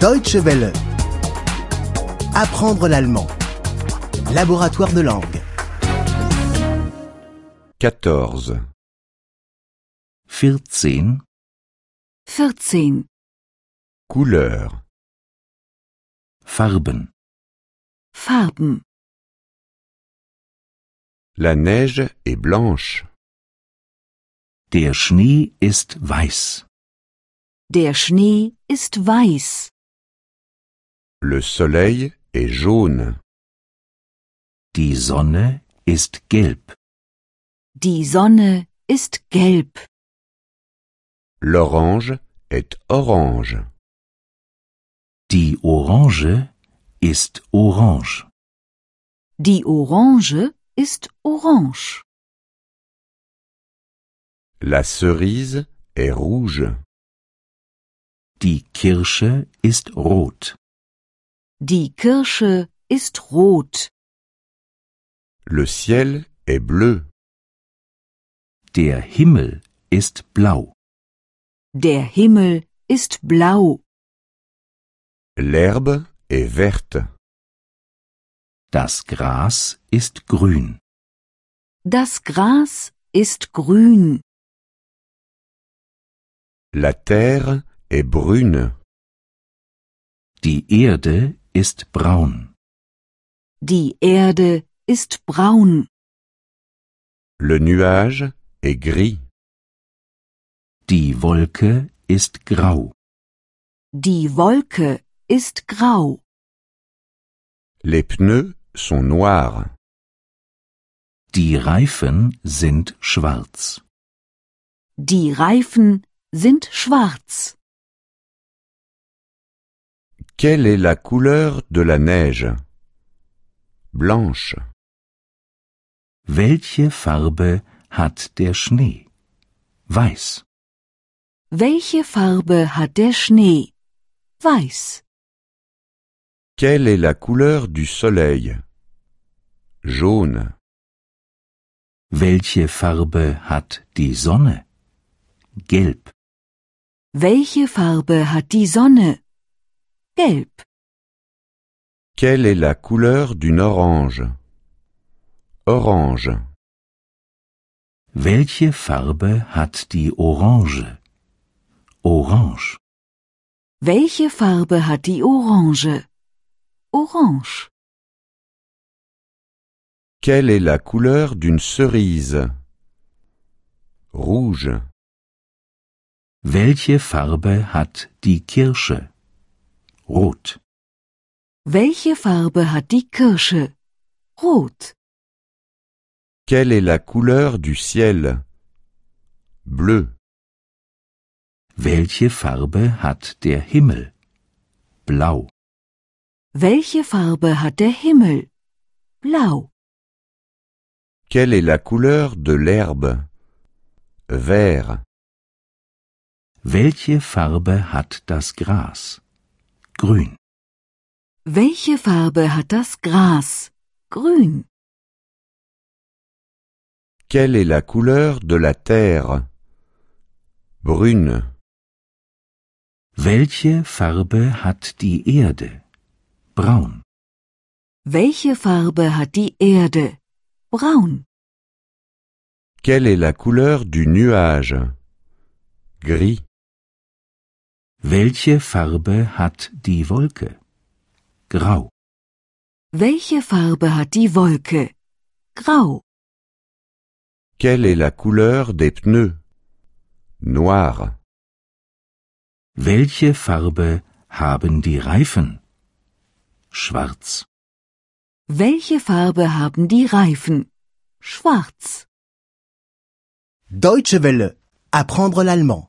Deutsche Welle. Apprendre l'allemand. Laboratoire de langue. 14. 14. 14. Couleur. Farben. Farben. La neige est blanche. Der Schnee ist weiß. Der Schnee ist weiß. Le soleil est jaune. Die Sonne ist gelb. Die Sonne ist gelb. L'orange est orange. Die Orange ist orange. Die Orange ist orange. La cerise est rouge. Die Kirsche ist rot. Die Kirsche ist rot. Le ciel est bleu. Der Himmel ist blau. Der Himmel ist blau. L'herbe est verte. Das Gras ist grün. Das Gras ist grün. La terre est brune. Die Erde ist braun. Die Erde ist braun. Le nuage est gris. Die Wolke ist grau. Die Wolke ist grau. Les pneus sont noirs. Die Reifen sind schwarz. Die Reifen sind schwarz. Quelle est la couleur de la neige Blanche. Welche Farbe hat der Schnee? Weiß. Welche Farbe hat der Schnee? Weiß. Quelle est la couleur du soleil Jaune. Welche Farbe hat die Sonne? Gelb. Welche Farbe hat die Sonne? Gelb. Quelle est la couleur d'une orange? Orange. Welche Farbe hat die Orange? Orange. Welche Farbe hat die Orange? Orange. Quelle est la couleur d'une cerise? Rouge. Welche Farbe hat die Kirsche? Rot. Welche Farbe hat die Kirsche? Rot. Quelle est la couleur du ciel Bleu. Welche Farbe hat der Himmel? Blau. Welche Farbe hat der Himmel? Blau. Quelle est la couleur de l'herbe Vert. Welche Farbe hat das Gras? Grün. Welche Farbe hat das Gras? Grün. Quelle est la couleur de la terre Brune. Welche Farbe hat die Erde? Braun. Welche Farbe hat die Erde? Braun. Quelle est la couleur du nuage Gris. Welche Farbe hat die Wolke? Grau. Welche Farbe hat die Wolke? Grau. Quelle est la couleur des pneus Noir. Welche Farbe haben die Reifen? Schwarz. Welche Farbe haben die Reifen? Schwarz. Deutsche Welle. Apprendre l'allemand.